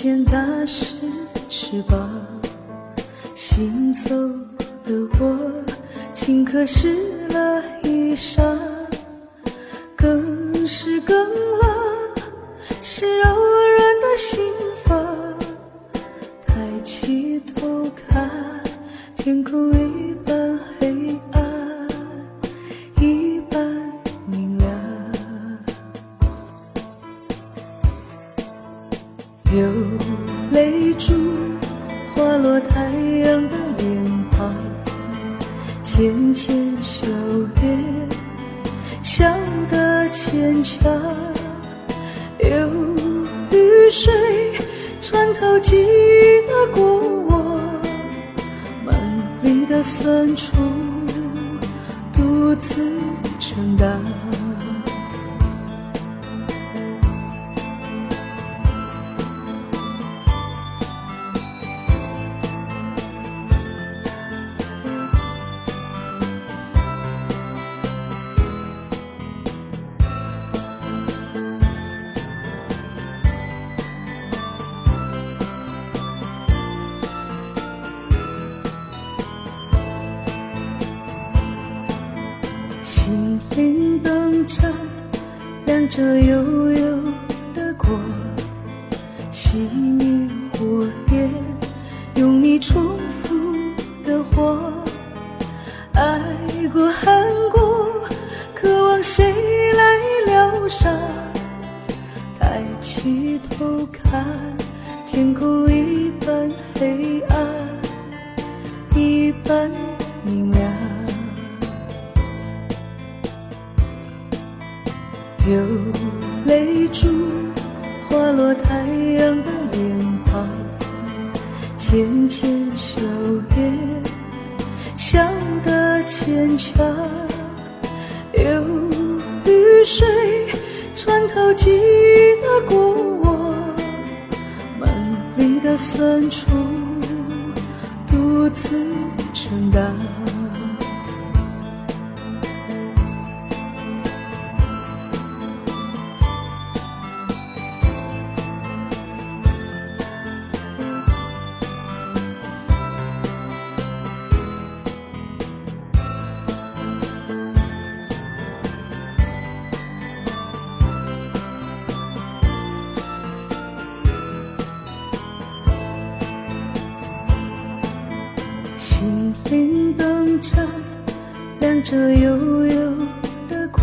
瞬间打湿翅膀，行走的我，顷刻湿了衣裳，更是更了，是让泪珠滑落太阳的脸庞，浅浅笑颜，笑得牵强。有雨水穿透记忆的过往，满里的酸楚独自承担。心灵灯盏亮着悠悠的光，熄灭火焰，用你重复的话，爱过恨过，渴望谁来疗伤？抬起头看，天空一半黑暗，一半有泪珠滑落太阳的脸庞，浅浅笑颜，笑得牵强。有雨水穿透记忆的过往，梦里的酸楚独自承担。心灵灯盏亮着悠悠的光，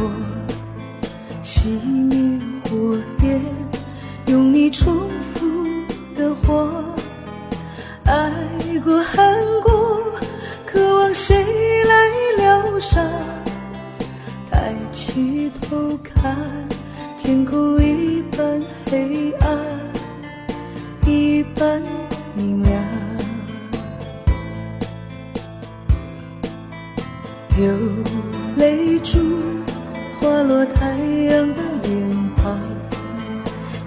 熄灭火焰，用你重复的话，爱过恨过，渴望谁来疗伤？抬起头看，天空一半黑暗，一半明亮。有泪珠滑落太阳的脸庞，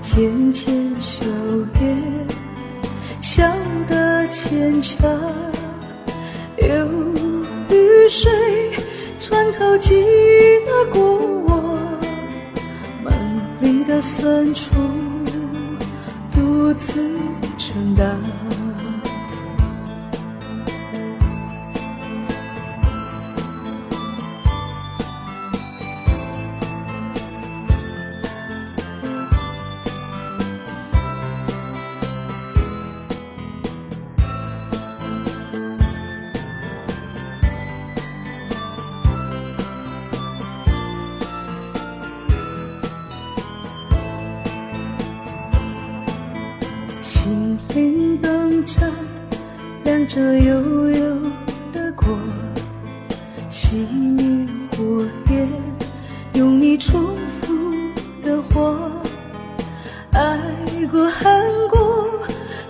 浅浅笑颜，笑得牵强。有雨水穿透记忆的过往，满里的酸楚独自承担。灵灯盏亮着悠悠的光，熄灭火焰，用你重复的话，爱过恨过，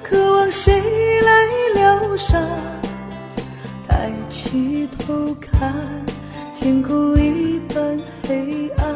渴望谁来疗伤？抬起头看，天空一半黑暗。